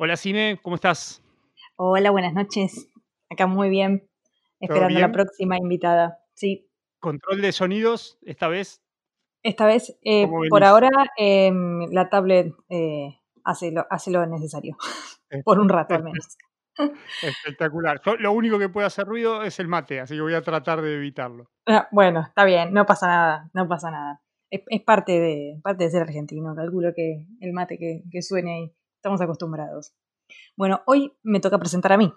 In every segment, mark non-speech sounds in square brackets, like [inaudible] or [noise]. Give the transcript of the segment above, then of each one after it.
Hola Cine, ¿cómo estás? Hola, buenas noches. Acá muy bien. Esperando la próxima invitada. Sí. Control de sonidos, esta vez. Esta vez, eh, por ahora, em, la tablet eh, hace, lo, hace lo necesario. [laughs] por un rato al menos. [laughs] Espectacular. lo único que puede hacer ruido es el mate, así que voy a tratar de evitarlo. Ah, bueno, está bien, no pasa nada, no pasa nada. Es, parte, de, parte de ser argentino, calculo que el mate que, que suene ahí, estamos acostumbrados. Bueno, hoy me toca presentar a mí.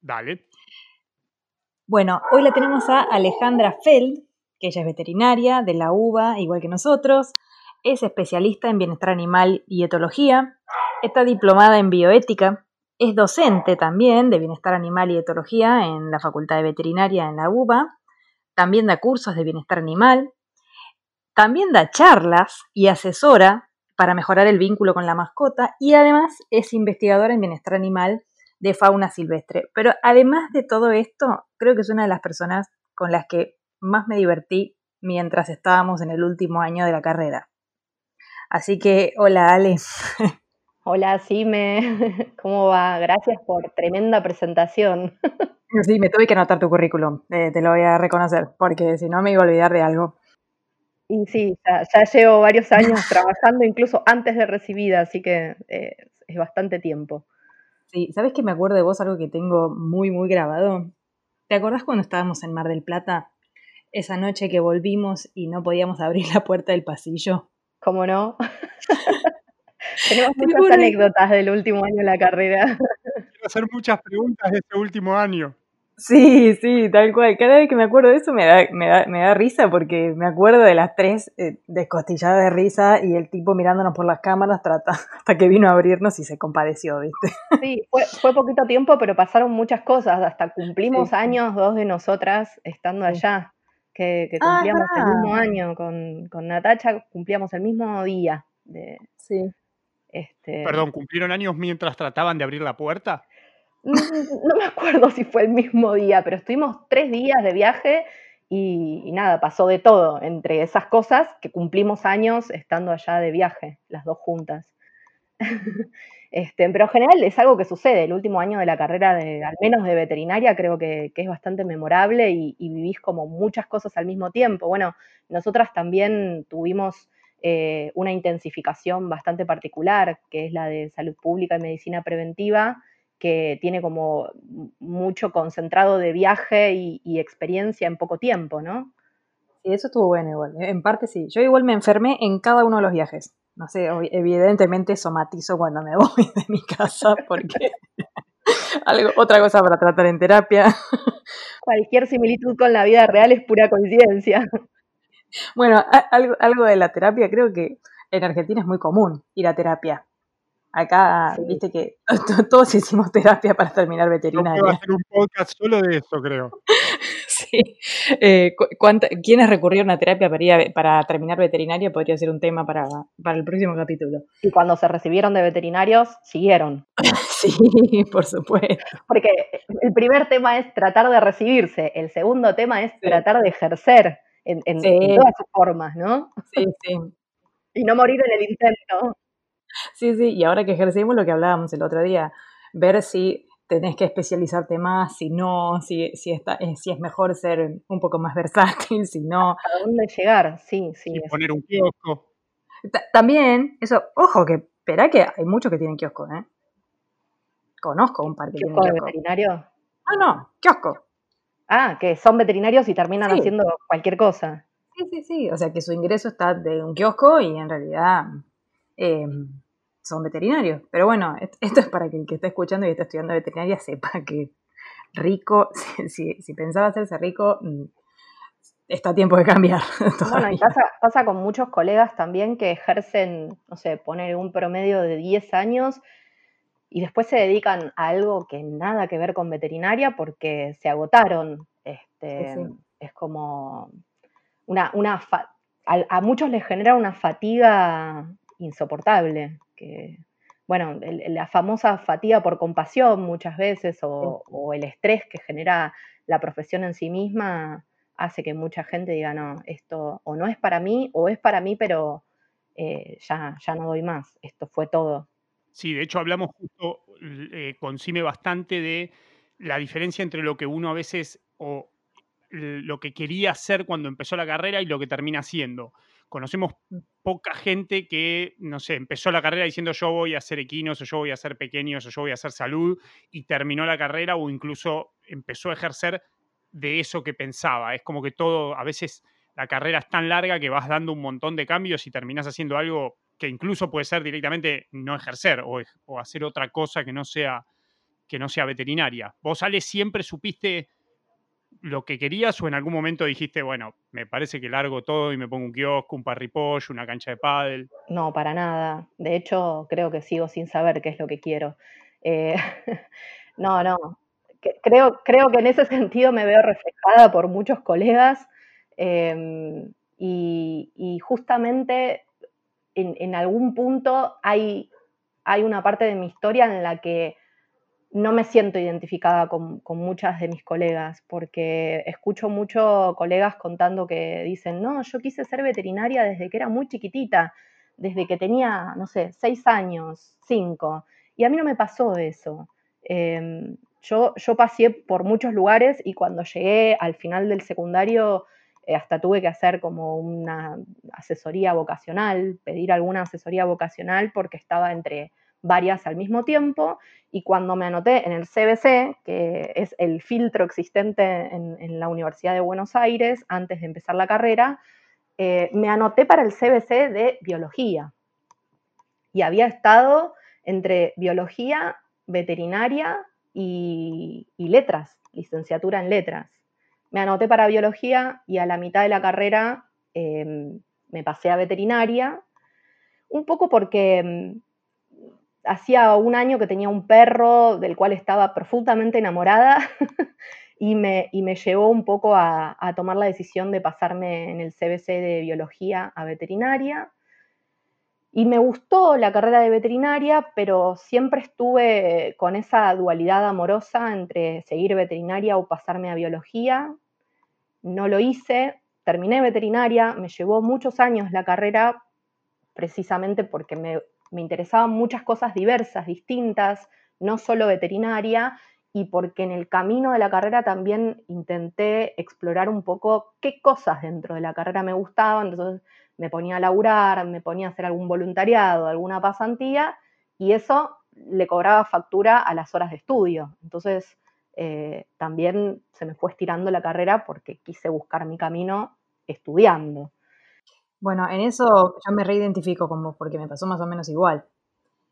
Dale. Bueno, hoy la tenemos a Alejandra Feld, que ella es veterinaria de la UBA, igual que nosotros. Es especialista en bienestar animal y etología. Está diplomada en bioética. Es docente también de bienestar animal y etología en la Facultad de Veterinaria en la UBA. También da cursos de bienestar animal. También da charlas y asesora para mejorar el vínculo con la mascota y además es investigadora en bienestar animal de fauna silvestre. Pero además de todo esto, creo que es una de las personas con las que más me divertí mientras estábamos en el último año de la carrera. Así que, hola Ale. [laughs] Hola Sime, [laughs] ¿cómo va? Gracias por tremenda presentación. [laughs] Sí, me tuve que anotar tu currículum, eh, te lo voy a reconocer, porque si no me iba a olvidar de algo. Y sí, ya, llevo varios años trabajando, incluso antes de recibida, así que eh, es bastante tiempo. Sí, ¿sabes que me acuerdo de vos algo que tengo muy, muy grabado? ¿Te acordás cuando estábamos en Mar del Plata? Esa noche que volvimos y no podíamos abrir la puerta del pasillo. ¿Cómo no? [laughs] Tenemos muchas anécdotas del último año de la carrera. Quiero hacer muchas preguntas de este último año. Sí, sí, tal cual. Cada vez que me acuerdo de eso me da, me da, me da risa porque me acuerdo de las tres eh, descostilladas de risa y el tipo mirándonos por las cámaras trata, [laughs] hasta que vino a abrirnos y se compadeció, ¿viste? Sí, fue, fue poquito tiempo, pero pasaron muchas cosas. Hasta cumplimos años, dos de nosotras estando allá, que, que ah, cumplíamos el mismo año con, con Natacha, cumplíamos el mismo día. De, sí. Este... Perdón, ¿cumplieron años mientras trataban de abrir la puerta? [laughs] No me acuerdo si fue el mismo día, pero estuvimos tres días de viaje y, nada, pasó de todo entre esas cosas que cumplimos años estando allá de viaje, las dos juntas. [laughs] Este, pero en general es algo que sucede. El último año de la carrera, de, al menos de veterinaria, creo que, es bastante memorable y, vivís como muchas cosas al mismo tiempo. Bueno, nosotras también tuvimos eh, una intensificación bastante particular, que es la de salud pública y medicina preventiva, que tiene como mucho concentrado de viaje y, experiencia en poco tiempo, ¿no? Sí, eso estuvo bueno igual. En parte sí. Yo igual me enfermé en cada uno de los viajes. No sé, evidentemente somatizo cuando me [laughs] voy de mi casa porque [laughs] algo, otra cosa para tratar en terapia. [laughs] Cualquier similitud con la vida real es pura coincidencia. Bueno, algo, algo de la terapia creo que en Argentina es muy común ir a terapia. Acá, viste que [laughs] todos hicimos terapia para terminar veterinaria. Yo hacer un podcast solo de eso, creo. [laughs] sí. Eh, ¿Quiénes recurrieron a terapia para, para terminar veterinaria? Podría ser un tema para, para el próximo capítulo. Y cuando se recibieron de veterinarios, siguieron. [laughs] sí, por supuesto. Porque el primer tema es tratar de recibirse, el segundo tema es tratar de ejercer en, en todas sus formas, ¿no? Sí, sí. y no morir en el intento. Sí, sí, y ahora que ejercemos lo que hablábamos el otro día, ver si tenés que especializarte más, si no, si, si, está, eh, si es mejor ser un poco más versátil, si no. ¿A dónde llegar? Sí, sí. Y poner un kiosco. También, eso, ojo, que espera que hay muchos que tienen kiosco, ¿eh? Conozco un par que tienen kiosco. veterinario? Ah, no, kiosco. Ah, que son veterinarios y terminan haciendo cualquier cosa. Sí, sí, sí. O sea, que su ingreso está de un kiosco y en realidad Em, son veterinarios. Pero bueno, esto es para que el que está escuchando y está estudiando veterinaria sepa que rico, [laughs] si, pensaba hacerse rico, mm, está a tiempo de cambiar. [laughs] Bueno, y pasa, con muchos colegas también que ejercen, no sé, poner un promedio de 10 años y después se dedican a algo que nada que ver con veterinaria porque se agotaron. Este, Es como una, una a muchos les genera una fatiga insoportable, que, bueno, la famosa fatiga por compasión muchas veces o, el estrés que genera la profesión en sí misma hace que mucha gente diga, no, esto o no es para mí o es para mí, pero eh, ya, ya no doy más, esto fue todo. Sí, de hecho hablamos justo eh, con Cime bastante de la diferencia entre lo que uno a veces o lo que quería hacer cuando empezó la carrera y lo que termina haciendo. Conocemos poca gente que, no sé, empezó la carrera diciendo yo voy a hacer equinos o yo voy a hacer pequeños o yo voy a hacer salud y terminó la carrera o incluso empezó a ejercer de eso que pensaba. Es como que todo, a veces la carrera es tan larga que vas dando un montón de cambios y terminas haciendo algo que incluso puede ser directamente no ejercer o, hacer otra cosa que no sea que no sea veterinaria. ¿Vos, Ale, siempre supiste lo que querías o en algún momento dijiste, bueno, me parece que largo todo y me pongo un kiosco, un parripollo, una cancha de pádel? No, para nada. De hecho, creo que sigo sin saber qué es lo que quiero. Eh, [laughs] no, no. creo, creo que en ese [laughs] sentido me veo reflejada por muchos colegas em, y, justamente en, algún punto hay, hay una parte de mi historia en la que no me siento identificada con, muchas de mis colegas, porque escucho mucho colegas contando que dicen, no, yo quise ser veterinaria desde que era muy chiquitita, desde que tenía, no sé, seis años, cinco, y a mí no me pasó eso. Em, yo, yo pasé por muchos lugares y cuando llegué al final del secundario, eh, hasta tuve que hacer como una asesoría vocacional, pedir alguna asesoría vocacional porque estaba entre varias al mismo tiempo y cuando me anoté en el CBC, que es el filtro existente en, la Universidad de Buenos Aires antes de empezar la carrera, eh, me anoté para el CBC de biología y había estado entre biología, veterinaria y, letras, licenciatura en letras. Me anoté para biología y a la mitad de la carrera em, me pasé a veterinaria, un poco porque em, hacía un año que tenía un perro del cual estaba profundamente enamorada [laughs] y, me, me, llevó un poco a, tomar la decisión de pasarme en el CBC de biología a veterinaria. Y me gustó la carrera de veterinaria, pero siempre estuve con esa dualidad amorosa entre seguir veterinaria o pasarme a biología. No lo hice, terminé veterinaria, me llevó muchos años la carrera precisamente porque me me interesaban muchas cosas diversas, distintas, no solo veterinaria, y porque en el camino de la carrera también intenté explorar un poco qué cosas dentro de la carrera me gustaban, entonces me ponía a laburar, me ponía a hacer algún voluntariado, alguna pasantía, y eso le cobraba factura a las horas de estudio. Entonces eh, también se me fue estirando la carrera porque quise buscar mi camino estudiando. Bueno, en eso yo me reidentifico como porque me pasó más o menos igual.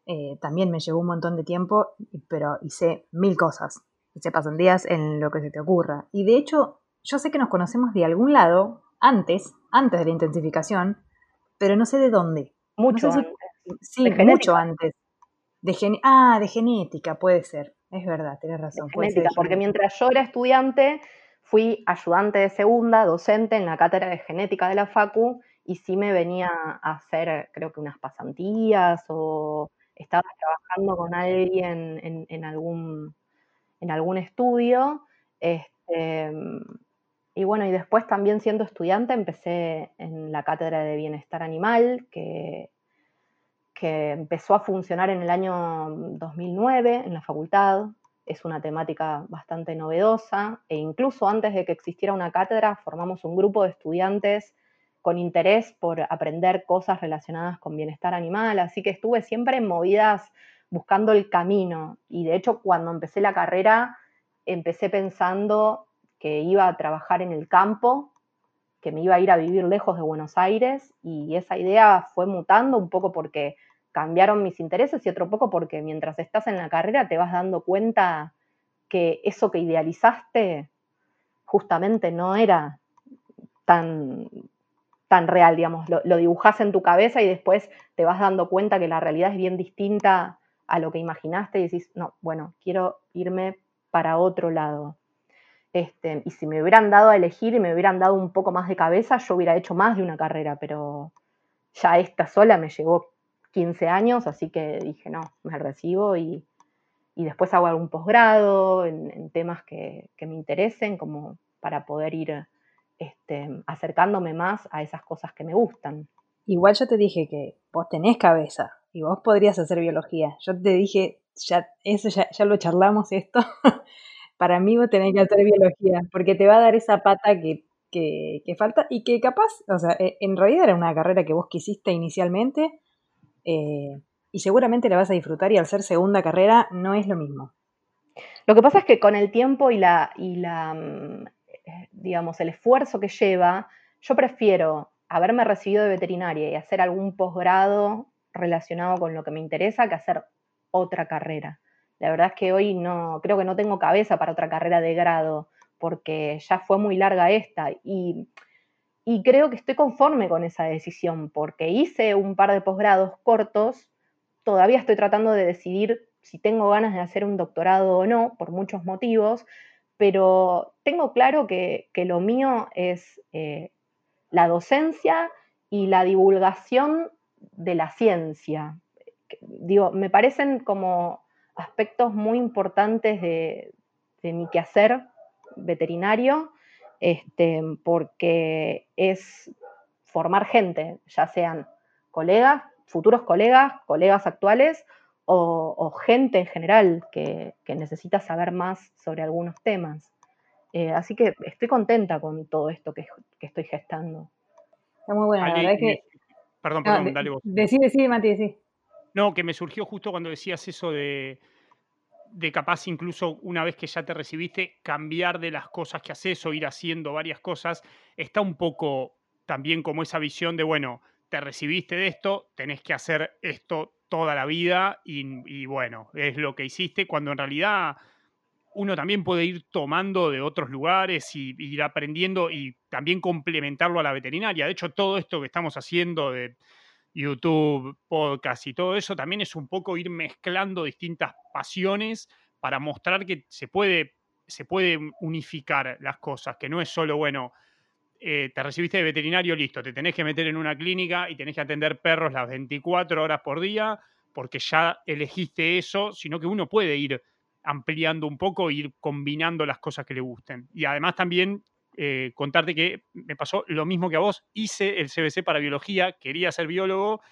Eh, también me llevó un montón de tiempo, pero hice mil cosas. Hice días en lo que se te ocurra. Y de hecho, yo sé que nos conocemos de algún lado, antes, antes de la intensificación, pero no sé de dónde. Mucho antes. Sí, mucho antes. De ah, de genética, puede ser. Es verdad, tienes razón. genética, porque mientras yo era estudiante, fui ayudante de segunda, docente en la cátedra de genética de la FACU y sí me venía a hacer, creo que unas pasantías o estaba trabajando con alguien en, algún, en algún estudio. Este, y bueno, y después también siendo estudiante empecé en la cátedra de bienestar animal, que, que empezó a funcionar en el año 2009 en la facultad. Es una temática bastante novedosa e incluso antes de que existiera una cátedra formamos un grupo de estudiantes con interés por aprender cosas relacionadas con bienestar animal, así que estuve siempre en movidas buscando el camino. Y de hecho cuando empecé la carrera empecé pensando que iba a trabajar en el campo, que me iba a ir a vivir lejos de Buenos Aires y esa idea fue mutando un poco porque cambiaron mis intereses y otro poco porque mientras estás en la carrera te vas dando cuenta que eso que idealizaste justamente no era tan, tan real, digamos, lo, dibujas en tu cabeza y después te vas dando cuenta que la realidad es bien distinta a lo que imaginaste y decís, no, bueno, quiero irme para otro lado. Este, y si me hubieran dado a elegir y me hubieran dado un poco más de cabeza, yo hubiera hecho más de una carrera, pero ya esta sola me llevó 15 años, así que dije, no, me recibo y, después hago algún posgrado en, temas que, que, me interesen, como para poder ir este, acercándome más a esas cosas que me gustan. Igual yo te dije que vos tenés cabeza y vos podrías hacer biología. Yo te dije, ya, eso ya, ya lo charlamos esto. [laughs] Para mí vos tenés que hacer biología, porque te va a dar esa pata que, que, que falta y que capaz, o sea, e, en realidad era una carrera que vos quisiste inicialmente eh, y seguramente la vas a disfrutar y al ser segunda carrera no es lo mismo. Lo que pasa es que con el tiempo y la, y la mm, digamos, el esfuerzo que lleva, yo prefiero haberme recibido de veterinaria y hacer algún posgrado relacionado con lo que me interesa que hacer otra carrera. La verdad es que hoy no, creo que no tengo cabeza para otra carrera de grado, porque ya fue muy larga esta y, y creo que estoy conforme con esa decisión, porque hice un par de posgrados cortos, todavía estoy tratando de decidir si tengo ganas de hacer un doctorado o no, por muchos motivos, pero tengo claro que, lo mío es eh, la docencia y la divulgación de la ciencia. Digo, me parecen como aspectos muy importantes de, mi quehacer veterinario, este, porque es formar gente, ya sean colegas, futuros colegas, colegas actuales o, gente en general que, necesita saber más sobre algunos temas. Eh, así que estoy contenta con todo esto que, estoy gestando. Está muy buena, la verdad que... Perdón, perdón, dale vos. Decí, decí, Mati, decí. No, que me surgió justo cuando decías eso de, de capaz incluso una vez que ya te recibiste, cambiar de las cosas que haces o ir haciendo varias cosas, está un poco también como esa visión de, bueno, te recibiste de esto, tenés que hacer esto toda la vida y, bueno, es lo que hiciste, cuando en realidad uno también puede ir tomando de otros lugares y, ir aprendiendo y también complementarlo a la veterinaria. De hecho, todo esto que estamos haciendo de YouTube, podcast y todo eso, también es un poco ir mezclando distintas pasiones para mostrar que se puede, se puede unificar las cosas, que no es solo, bueno, eh, te recibiste de veterinario, listo, te tenés que meter en una clínica y tenés que atender perros las 24 horas por día porque ya elegiste eso, sino que uno puede ir ampliando un poco, ir combinando las cosas que le gusten. Y además también eh, contarte que me pasó lo mismo que a vos, hice el CBC para biología, quería ser biólogo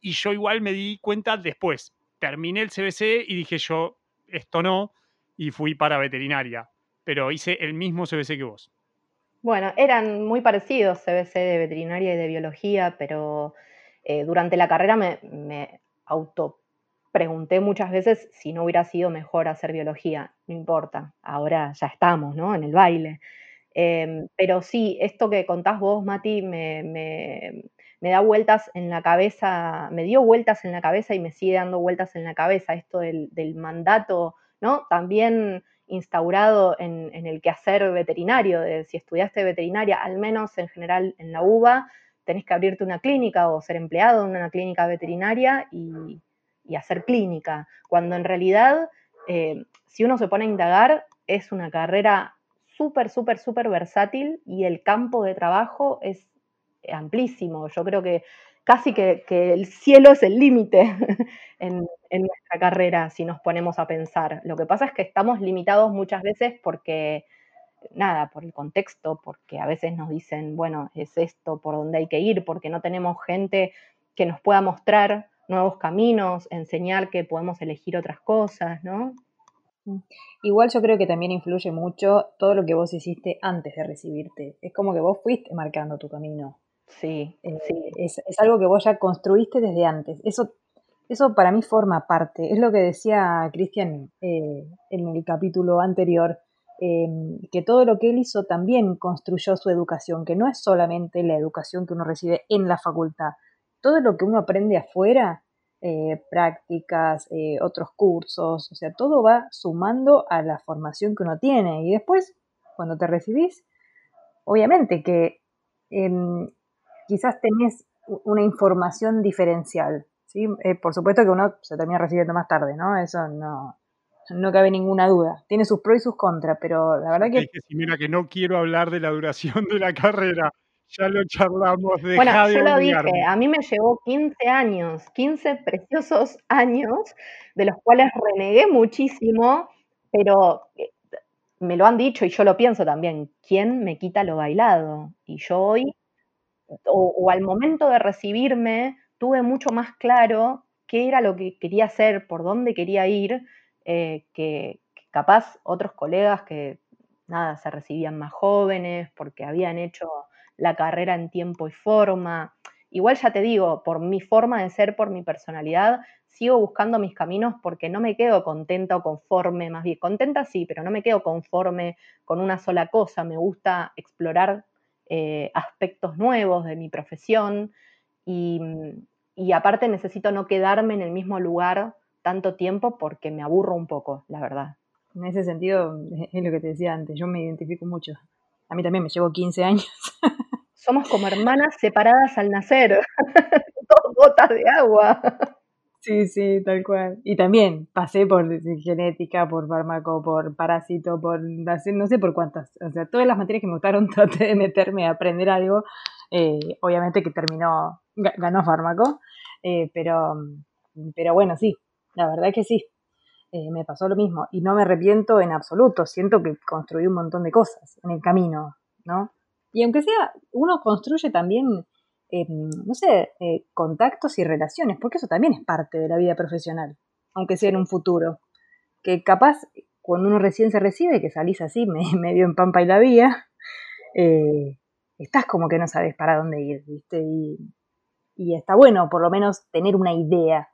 y yo igual me di cuenta después. Terminé el CBC y dije yo, esto no, y fui para veterinaria, pero hice el mismo CBC que vos. Bueno, eran muy parecidos CBC de veterinaria y de biología, pero eh, durante la carrera me, auto pregunté muchas veces si no hubiera sido mejor hacer biología. No importa, ahora ya estamos, ¿no? En el baile. Em, pero sí, esto que contás vos, Mati, me, da vueltas en la cabeza, me dio vueltas en la cabeza y me sigue dando vueltas en la cabeza esto del, del mandato, ¿no? También instaurado en, el quehacer veterinario, de si estudiaste veterinaria, al menos en general en la UBA, tenés que abrirte una clínica o ser empleado en una clínica veterinaria y, hacer clínica, cuando en realidad, eh, si uno se pone a indagar, es una carrera súper, súper, súper versátil y el campo de trabajo es amplísimo. Yo creo que casi que, el cielo es el límite [laughs] en, nuestra carrera si nos ponemos a pensar. Lo que pasa es que estamos limitados muchas veces porque, nada, por el contexto, porque a veces nos dicen, bueno, es esto por donde hay que ir, porque no tenemos gente que nos pueda mostrar nuevos caminos, enseñar que podemos elegir otras cosas, ¿no? Mm. Igual yo creo que también influye mucho todo lo que vos hiciste antes de recibirte. Es como que vos fuiste marcando tu camino. Sí, eh, Es, algo que vos ya construiste desde antes. Eso, eso para mí forma parte. Es lo que decía Cristian eh, en el capítulo anterior, em, que todo lo que él hizo también construyó su educación, que no es solamente la educación que uno recibe en la facultad. Todo lo que uno aprende afuera, eh, prácticas, otros cursos, o sea, todo va sumando a la formación que uno tiene. Y después, cuando te recibís, obviamente que em, quizás tenés una información diferencial. ¿Sí? Eh, por supuesto que uno se termina recibiendo más tarde, ¿no? Eso no, no cabe ninguna duda. Tiene sus pros y sus contras, pero la verdad que... Dije, mira, que no quiero hablar de la duración de la carrera. Ya lo charlamos. de bueno, yo lo dije, a mí me llevó 15 años, 15 preciosos años, de los cuales renegué muchísimo, pero eh, me lo han dicho y yo lo pienso también, ¿quién me quita lo bailado? Y yo hoy o, al momento de recibirme tuve mucho más claro qué era lo que quería hacer, por dónde quería ir, eh, que, capaz otros colegas que nada, se recibían más jóvenes porque habían hecho la carrera en tiempo y forma. Igual ya te digo, por mi forma de ser, por mi personalidad, sigo buscando mis caminos porque no me quedo contenta o conforme, más bien contenta sí, pero no me quedo conforme con una sola cosa. Me gusta explorar eh, aspectos nuevos de mi profesión y, y aparte necesito no quedarme en el mismo lugar tanto tiempo porque me aburro un poco, la verdad. En ese sentido, [laughs] es lo que te decía antes, yo me identifico mucho. A mí también me llevo 15 años. [laughs] Somos como hermanas separadas al nacer, [laughs] dos gotas de agua. Sí, sí, tal cual. Y también pasé por genética, por fármaco, por parásito, por no sé por cuántas. O sea, todas las materias que me gustaron traté de meterme a aprender algo. Eh, obviamente que terminó, ganó fármaco, eh, pero, pero bueno, sí, la verdad es que sí. Eh, me pasó lo mismo y no me arrepiento en absoluto. Siento que construí un montón de cosas en el camino, ¿no? Y aunque sea, uno construye también eh, no sé, contactos y relaciones, porque eso también es parte de la vida profesional, aunque sea en un futuro. Que capaz, cuando uno recién se recibe, que salís así, [laughs] medio en pampa y la vía, estás como que no sabes para dónde ir, ¿viste? Y, y está bueno, por lo menos, tener una idea.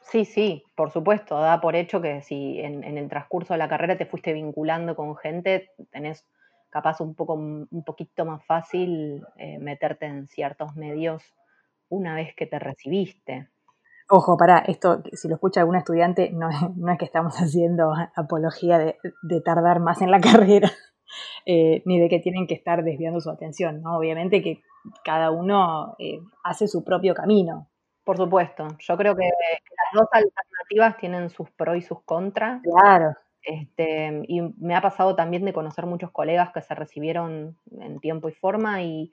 Sí, sí, por supuesto, da por hecho que si en, en el transcurso de la carrera te fuiste vinculando con gente, tenés capaz un, poco, un poquito más fácil eh, meterte en ciertos medios una vez que te recibiste. Ojo, para esto, si lo escucha algún estudiante, no, no es que estamos [laughs] haciendo apología de, tardar más en la [laughs] carrera, eh, ni de que tienen que estar desviando su atención, ¿no? Obviamente que cada uno eh, hace su propio camino. Por supuesto, yo creo que las dos alternativas tienen sus pros y sus contras. Claro. Este, y me ha pasado también de conocer muchos colegas que se recibieron en tiempo y forma y,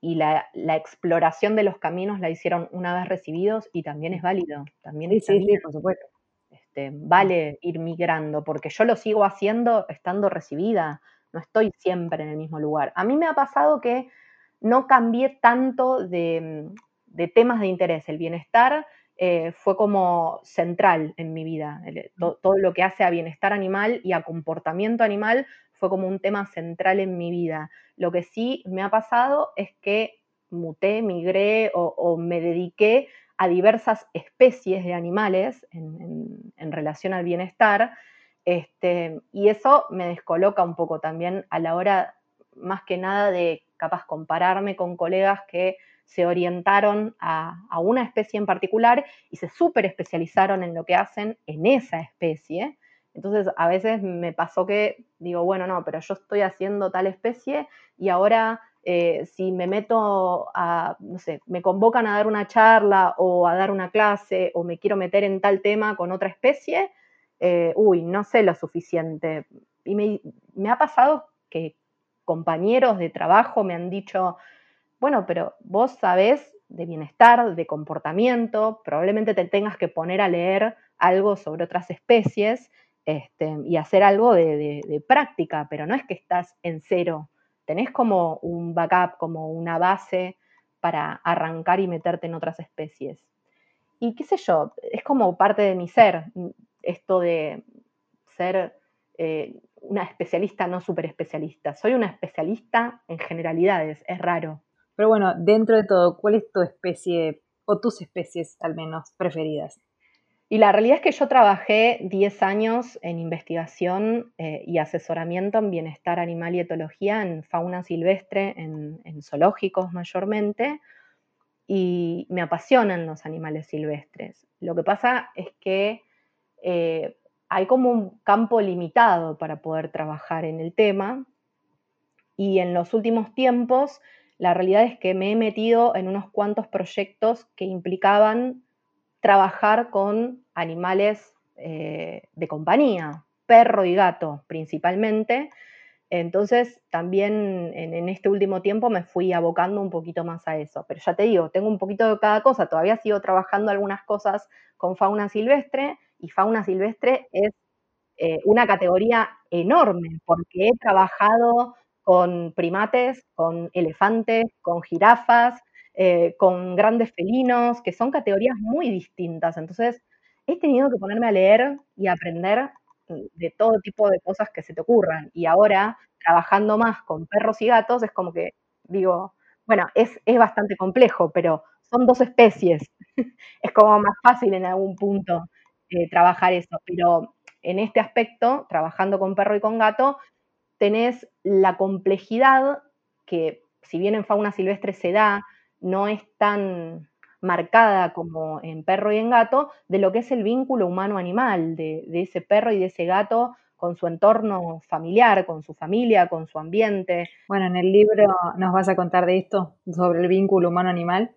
la, exploración de los caminos la hicieron una vez recibidos y también es válido. También sí, sí, sí, por supuesto. Este, vale ir migrando, porque yo lo sigo haciendo estando recibida, no estoy siempre en el mismo lugar. A mí me ha pasado que no cambié tanto de, de temas de interés, el bienestar eh, fue como central en mi vida. todo lo que hace a bienestar animal y a comportamiento animal fue como un tema central en mi vida. Lo que sí me ha pasado es que muté, migré o, me dediqué a diversas especies de animales en, relación al bienestar. Este, y eso me descoloca un poco también a la hora, más que nada, de capaz compararme con colegas que se orientaron a, una especie en particular y se súper especializaron en lo que hacen en esa especie. Entonces, a veces me pasó que digo, bueno, no, pero yo estoy haciendo tal especie y ahora eh, si me meto a, no sé, me convocan a dar una charla o a dar una clase o me quiero meter en tal tema con otra especie, eh, uy, no sé lo suficiente. Y me, ha pasado que compañeros de trabajo me han dicho, bueno, pero vos sabés de bienestar, de comportamiento, probablemente te tengas que poner a leer algo sobre otras especies este, y hacer algo de, práctica, pero no es que estás en cero, tenés como un backup, como una base para arrancar y meterte en otras especies. Y qué sé yo, es como parte de mi ser, esto de ser eh, una especialista, no súper especialista. Soy una especialista en generalidades, es raro. Pero bueno, dentro de todo, ¿cuál es tu especie o tus especies al menos preferidas? Y la realidad es que yo trabajé 10 años en investigación eh, y asesoramiento en bienestar animal y etología en fauna silvestre, en, zoológicos mayormente, y me apasionan los animales silvestres. Lo que pasa es que eh, hay como un campo limitado para poder trabajar en el tema, y en los últimos tiempos la realidad es que me he metido en unos cuantos proyectos que implicaban trabajar con animales eh, de compañía, perro y gato principalmente. Entonces, también en, este último tiempo me fui abocando un poquito más a eso. Pero ya te digo, tengo un poquito de cada cosa. Todavía sigo trabajando algunas cosas con fauna silvestre y fauna silvestre es eh, una categoría enorme porque he trabajado con primates, con elefantes, con jirafas, eh, con grandes felinos, que son categorías muy distintas. Entonces, he tenido que ponerme a leer y aprender mm, de todo tipo de cosas que se te ocurran. Y ahora, trabajando más con perros y gatos, es como que digo, bueno, es, es bastante complejo, pero son dos especies. [laughs] es como más fácil en algún punto eh, trabajar eso. Pero en este aspecto, trabajando con perro y con gato, tenés la complejidad que, si bien en fauna silvestre se da, no es tan marcada como en perro y en gato, de lo que es el vínculo humano-animal, de, de, ese perro y de ese gato con su entorno familiar, con su familia, con su ambiente. Bueno, en el libro nos vas a contar de esto, sobre el vínculo humano-animal.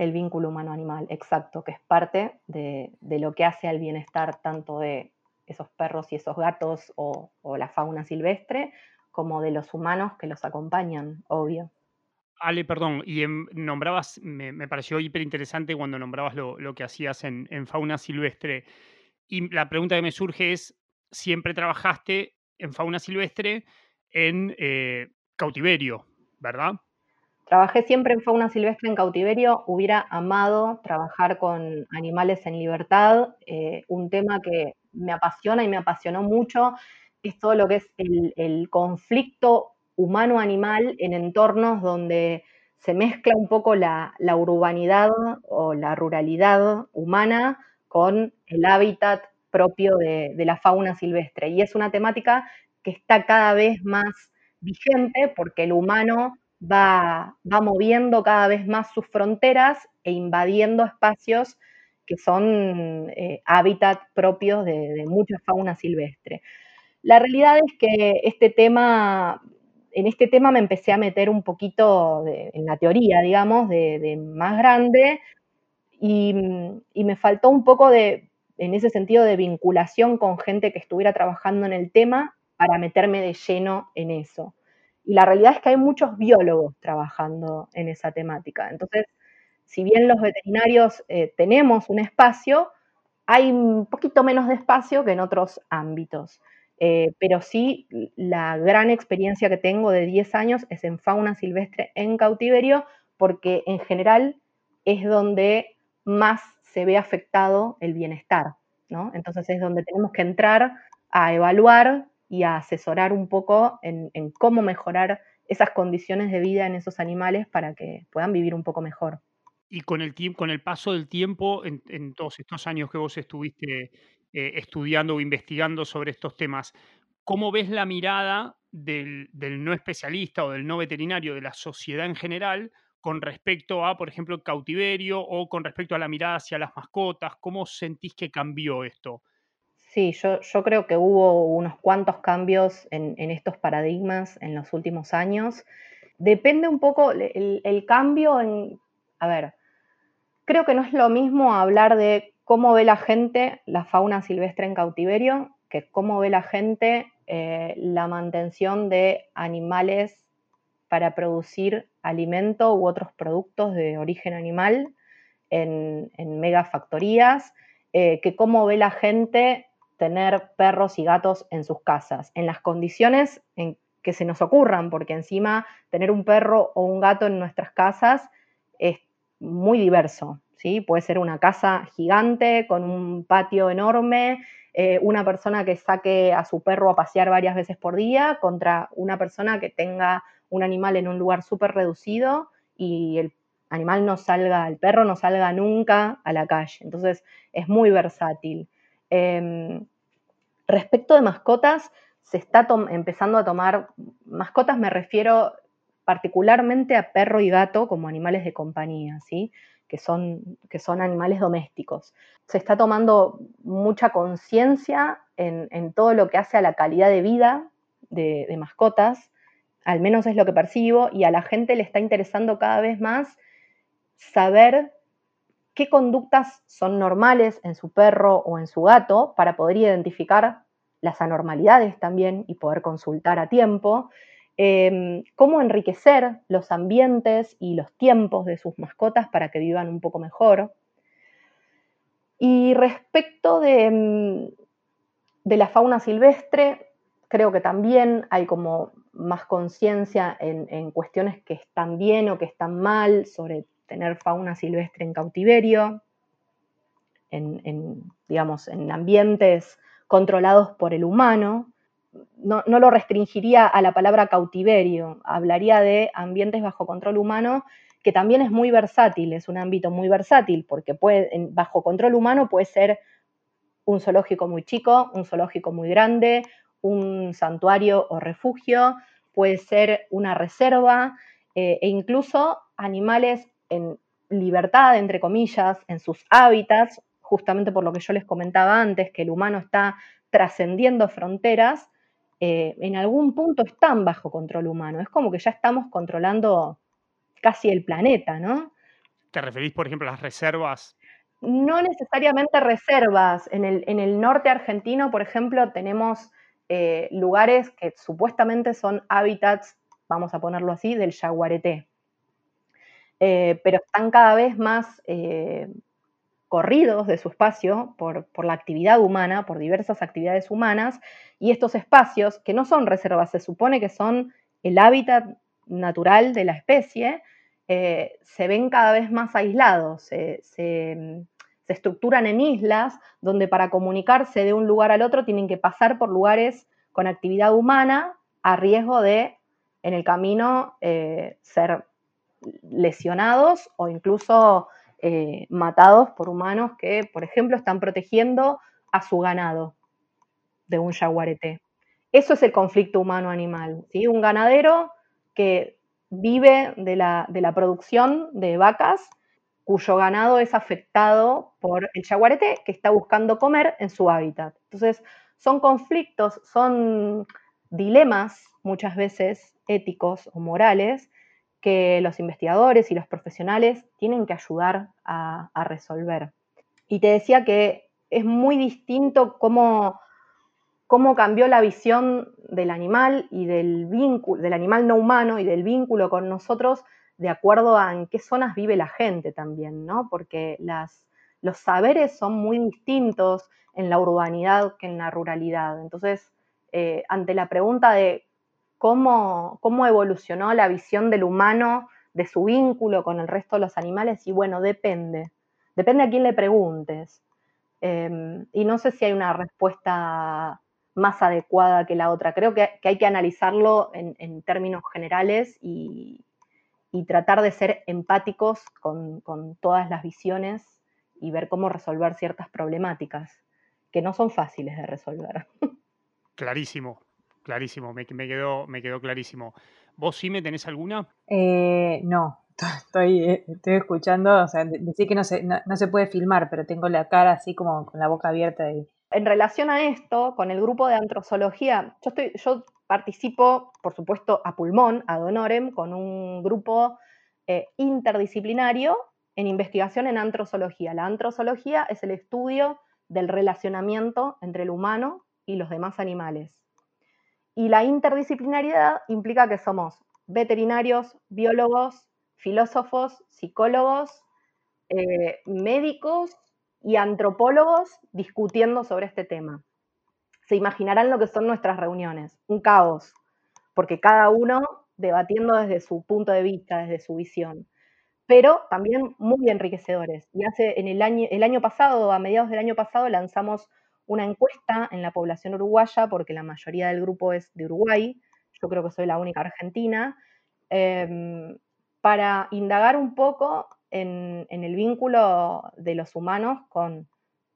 El vínculo humano-animal, exacto, que es parte de, lo que hace al bienestar tanto de esos perros y esos gatos o, la fauna silvestre, como de los humanos que los acompañan, obvio. Ale, perdón, y nombrabas, me, pareció hiper interesante cuando nombrabas lo, lo que hacías en, en, fauna silvestre. Y la pregunta que me surge es, siempre trabajaste en fauna silvestre en eh, cautiverio, ¿verdad? Trabajé siempre en fauna silvestre en cautiverio, hubiera amado trabajar con animales en libertad, eh, un tema que me apasiona y me apasionó mucho, es todo lo que es el, conflicto humano-animal en entornos donde se mezcla un poco la, la, urbanidad o la ruralidad humana con el hábitat propio de, de, la fauna silvestre. Y es una temática que está cada vez más vigente porque el humano va, moviendo cada vez más sus fronteras e invadiendo espacios que son eh, hábitat propios de, de mucha fauna silvestre. La realidad es que este tema en este tema me empecé a meter un poquito en la teoría, digamos, de, de más grande y, y, me faltó un poco de, en ese sentido, de vinculación con gente que estuviera trabajando en el tema para meterme de lleno en eso. Y la realidad es que hay muchos biólogos trabajando en esa temática. Entonces, si bien los veterinarios eh, tenemos un espacio, hay un poquito menos de espacio que en otros ámbitos. Eh, pero sí, la gran experiencia que tengo de 10 años es en fauna silvestre en cautiverio, porque en general es donde más se ve afectado el bienestar, ¿no? Entonces es donde tenemos que entrar a evaluar y a asesorar un poco en, cómo mejorar esas condiciones de vida en esos animales para que puedan vivir un poco mejor. Y con el, con el paso del tiempo, en, todos estos años que vos estuviste eh, estudiando o investigando sobre estos temas. ¿Cómo ves la mirada del, no especialista o del no veterinario, de la sociedad en general, con respecto a, por ejemplo, el cautiverio o con respecto a la mirada hacia las mascotas? ¿Cómo sentís que cambió esto? Sí, yo, yo creo que hubo unos cuantos cambios en, en, estos paradigmas en los últimos años. Depende un poco el, el cambio en, a ver, creo que no es lo mismo hablar de cómo ve la gente la fauna silvestre en cautiverio, que cómo ve la gente eh, la mantención de animales para producir alimento u otros productos de origen animal en, en megafactorías, eh, que cómo ve la gente tener perros y gatos en sus casas, en las condiciones en que se nos ocurran, porque encima tener un perro o un gato en nuestras casas es muy diverso, ¿sí? Puede ser una casa gigante con un patio enorme, eh, una persona que saque a su perro a pasear varias veces por día contra una persona que tenga un animal en un lugar súper reducido y el animal no salga, el perro no salga nunca a la calle. Entonces es muy versátil. Eh, respecto de mascotas, se está empezando a tomar, mascotas me refiero particularmente a perro y gato como animales de compañía, ¿sí? que son, que son animales domésticos. Se está tomando mucha conciencia en, en, todo lo que hace a la calidad de vida de, mascotas, al menos es lo que percibo, y a la gente le está interesando cada vez más saber qué conductas son normales en su perro o en su gato para poder identificar las anormalidades también y poder consultar a tiempo eh, cómo enriquecer los ambientes y los tiempos de sus mascotas para que vivan un poco mejor. Y respecto de, mm, de la fauna silvestre, creo que también hay como más conciencia en, en, cuestiones que están bien o que están mal sobre tener fauna silvestre en cautiverio, en, digamos, en ambientes controlados por el humano. No, no, lo restringiría a la palabra cautiverio, hablaría de ambientes bajo control humano, que también es muy versátil, es un ámbito muy versátil, porque puede, bajo control humano puede ser un zoológico muy chico, un zoológico muy grande, un santuario o refugio, puede ser una reserva eh, e incluso animales en libertad, entre comillas, en sus hábitats, justamente por lo que yo les comentaba antes, que el humano está trascendiendo fronteras, eh, en algún punto están bajo control humano. Es como que ya estamos controlando casi el planeta, ¿no? ¿Te referís, por ejemplo, a las reservas? No necesariamente reservas. En el, en el norte argentino, por ejemplo, tenemos eh, lugares que supuestamente son hábitats, vamos a ponerlo así, del jaguareté. Eh, pero están cada vez más eh, corridos de su espacio por, la actividad humana, por diversas actividades humanas, y estos espacios, que no son reservas, se supone que son el hábitat natural de la especie, se ven cada vez más aislados, se, se estructuran en islas donde para comunicarse de un lugar al otro tienen que pasar por lugares con actividad humana a riesgo de, en el camino, eh, ser lesionados o incluso eh, matados por humanos que, por ejemplo, están protegiendo a su ganado de un jaguarete. Eso es el conflicto humano-animal. Un ganadero que vive de la, de la producción de vacas cuyo ganado es afectado por el jaguarete que está buscando comer en su hábitat. Entonces, son conflictos, son dilemas muchas veces éticos o morales que los investigadores y los profesionales tienen que ayudar a, resolver. Y te decía que es muy distinto cómo, cómo cambió la visión del animal y del vínculo, del animal no humano y del vínculo con nosotros de acuerdo a en qué zonas vive la gente también, ¿no? Porque las, los saberes son muy distintos en la urbanidad que en la ruralidad. Entonces, eh, ante la pregunta de cómo, cómo evolucionó la visión del humano, de su vínculo con el resto de los animales, y bueno, depende. Depende a quién le preguntes. Em, y no sé si hay una respuesta más adecuada que la otra. Creo que, hay que analizarlo en términos generales y, y tratar de ser empáticos con, todas las visiones y ver cómo resolver ciertas problemáticas que no son fáciles de resolver. Clarísimo, clarísimo, me, quedó, me quedó clarísimo. ¿Vos sí me tenés alguna? Eh, no, [laughs] estoy, eh, estoy escuchando, o sea, decir que no se, no, se puede filmar, pero tengo la cara así como con la boca abierta. Y... En relación a esto, con el grupo de antrozoología, yo, estoy, yo participo, por supuesto, a pulmón, a honorem, con un grupo eh, interdisciplinario en investigación en antrozoología. La antrozoología es el estudio del relacionamiento entre el humano y los demás animales. Y la interdisciplinariedad implica que somos veterinarios, biólogos, filósofos, psicólogos, eh, médicos y antropólogos discutiendo sobre este tema se imaginarán lo que son nuestras reuniones, un caos, porque cada uno debatiendo desde su punto de vista, desde su visión, pero también muy enriquecedores. Y hace en el año, el año pasado, a mediados del año pasado, lanzamos una encuesta en la población uruguaya, porque la mayoría del grupo es de Uruguay, yo creo que soy la única argentina, em, para indagar un poco en, en el vínculo de los humanos con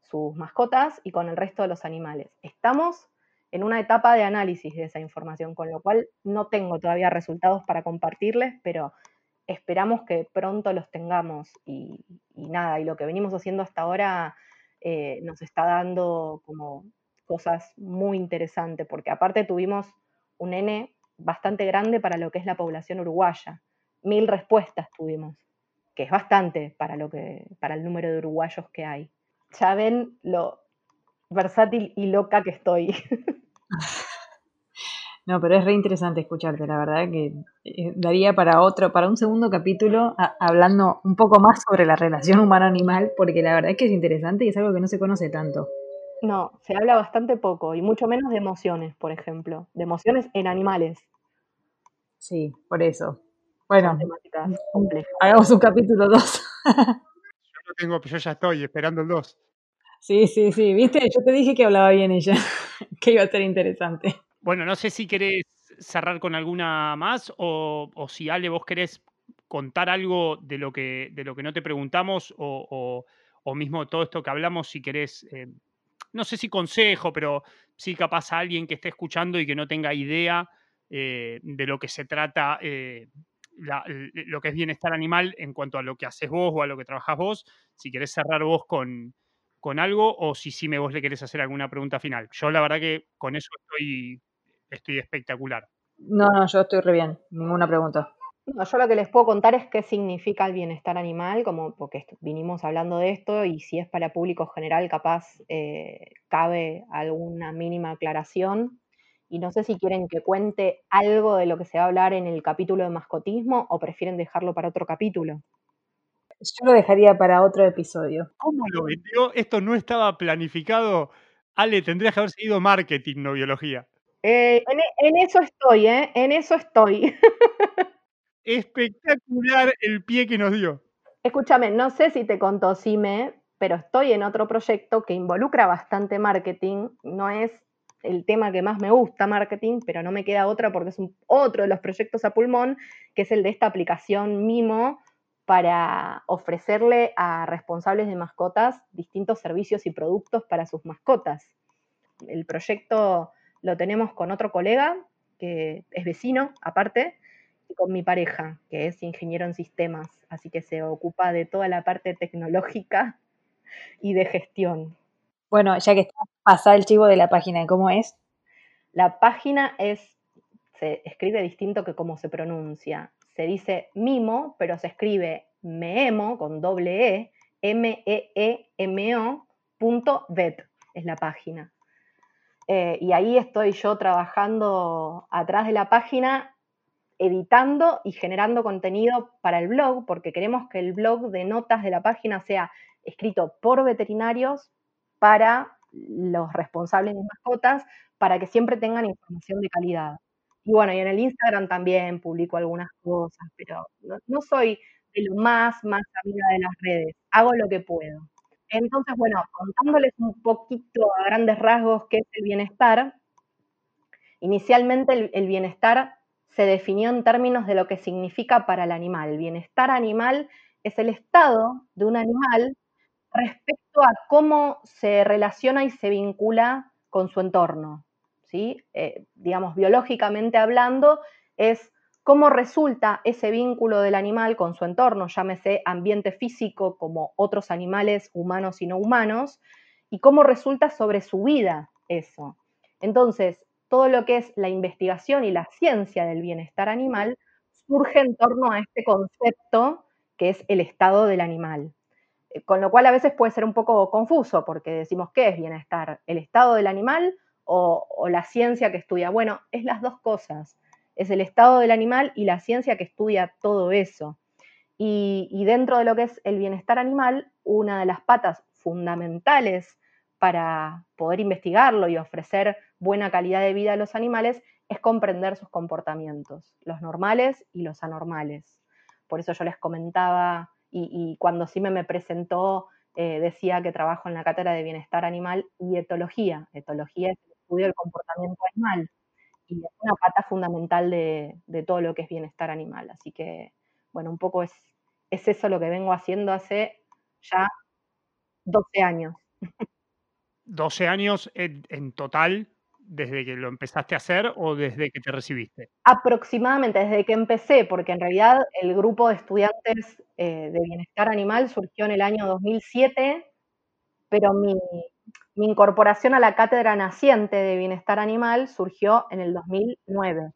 sus mascotas y con el resto de los animales. Estamos en una etapa de análisis de esa información, con lo cual no tengo todavía resultados para compartirles, pero esperamos que pronto los tengamos y, nada, y lo que venimos haciendo hasta ahora eh, nos está dando como cosas muy interesantes, porque aparte tuvimos un N bastante grande para lo que es la población uruguaya. Mil respuestas tuvimos, que es bastante para, lo que, para el número de uruguayos que hay ya ven lo versátil y loca que estoy. [laughs] No, pero es re interesante escucharte, la verdad que eh, daría para otro, para un segundo capítulo hablando un poco más sobre la relación humano-animal, porque la verdad es que es interesante y es algo que no se conoce tanto. No, se habla bastante poco y mucho menos de emociones, por ejemplo, de emociones en animales. Sí, por eso. Bueno, hagamos un capítulo 2. [laughs] yo no tengo, yo ya estoy esperando el 2. Sí, sí, sí, viste, yo te dije que hablaba bien ella, [laughs] que iba a ser interesante. Bueno, no sé si querés cerrar con alguna más o, si Ale vos querés contar algo de lo que, de lo que no te preguntamos o, mismo todo esto que hablamos, si querés, eh, no sé si consejo, pero sí capaz a alguien que esté escuchando y que no tenga idea eh, de lo que se trata eh, lo que es bienestar animal en cuanto a lo que haces vos o a lo que trabajas vos, si querés cerrar vos con, con algo o si sí me vos le querés hacer alguna pregunta final. Yo la verdad que con eso estoy, estoy espectacular. No, no, yo estoy re bien, ninguna pregunta. yo lo que les puedo contar es qué significa el bienestar animal, como porque vinimos hablando de esto y si es para público general capaz eh, cabe alguna mínima aclaración y no sé si quieren que cuente algo de lo que se va a hablar en el capítulo de mascotismo o prefieren dejarlo para otro capítulo. Yo lo dejaría para otro episodio. ¿Cómo lo vendió? Esto no estaba planificado. Ale, tendrías que haber seguido marketing, no biología. Eh, en, eso estoy, ¿eh? En eso estoy. [laughs] Espectacular el pie que nos dio. Escúchame, no sé si te contó Sime, pero estoy en otro proyecto que involucra bastante marketing. No es el tema que más me gusta, marketing, pero no me queda otra porque es otro de los proyectos a pulmón, que es el de esta aplicación Mimo para ofrecerle a responsables de mascotas distintos servicios y productos para sus mascotas. El proyecto lo tenemos con otro colega, que es vecino aparte, y con mi pareja, que es ingeniero en sistemas, así que se ocupa de toda la parte tecnológica y de gestión. Bueno, ya que está, pasa el chivo de la página, ¿cómo es? La página es, se escribe distinto que cómo se pronuncia. Se dice mimo, pero se escribe meemo con doble E, M-E-E-M-O, punto vet, es la página. Eh, y ahí estoy yo trabajando atrás de la página, editando y generando contenido para el blog, porque queremos que el blog de notas de la página sea escrito por veterinarios para los responsables de mascotas, para que siempre tengan información de calidad. Y bueno, y en el Instagram también publico algunas cosas, pero no, soy de lo más, más amiga de las redes, hago lo que puedo. Entonces, bueno, contándoles un poquito a grandes rasgos qué es el bienestar, inicialmente el bienestar se definió en términos de lo que significa para el animal. El bienestar animal es el estado de un animal respecto a cómo se relaciona y se vincula con su entorno. ¿sí? Eh, digamos, biológicamente hablando, es cómo resulta ese vínculo del animal con su entorno, llámese ambiente físico como otros animales humanos y no humanos, y cómo resulta sobre su vida eso. Entonces, todo lo que es la investigación y la ciencia del bienestar animal surge en torno a este concepto que es el estado del animal. Eh, con lo cual a veces puede ser un poco confuso porque decimos, ¿qué es bienestar? ¿El estado del animal o, la ciencia que estudia? Bueno, es las dos cosas. Es el estado del animal y la ciencia que estudia todo eso. Y, dentro de lo que es el bienestar animal, una de las patas fundamentales para poder investigarlo y ofrecer buena calidad de vida a los animales es comprender sus comportamientos, los normales y los anormales. Por eso yo les comentaba y, cuando Sime me presentó eh, decía que trabajo en la cátedra de bienestar animal y etología. Etología es el estudio del comportamiento animal y es una pata fundamental de, todo lo que es bienestar animal. Así que, bueno, un poco es, es eso lo que vengo haciendo hace ya 12 años. 12 años en total desde que lo empezaste a hacer o desde que te recibiste? Aproximadamente desde que empecé, porque en realidad el grupo de estudiantes eh, de bienestar animal surgió en el año 2007, pero mi, incorporación a la cátedra naciente de bienestar animal surgió en el 2009.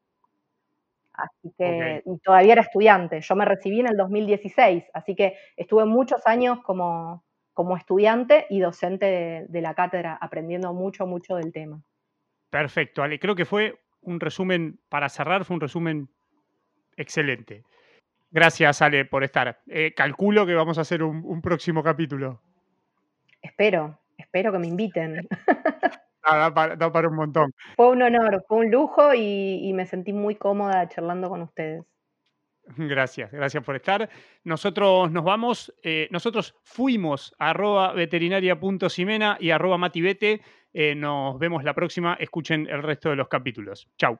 Así que todavía era estudiante. Yo me recibí en el 2016, así que estuve muchos años como, como estudiante y docente de la cátedra, aprendiendo mucho, mucho del tema. Perfecto, Ale. Creo que fue un resumen, para cerrar, fue un resumen excelente. Gracias, Ale, por estar. Eh, calculo que vamos a hacer un, próximo capítulo. Espero, espero que me inviten. [laughs] da, para, un montón. Fue un honor, fue un lujo y, me sentí muy cómoda charlando con ustedes. Gracias, gracias por estar. Nosotros nos vamos, eh, nosotros fuimos a arroba veterinaria.simena y arroba matibete. Eh, nos vemos la próxima. Escuchen el resto de los capítulos. Chau.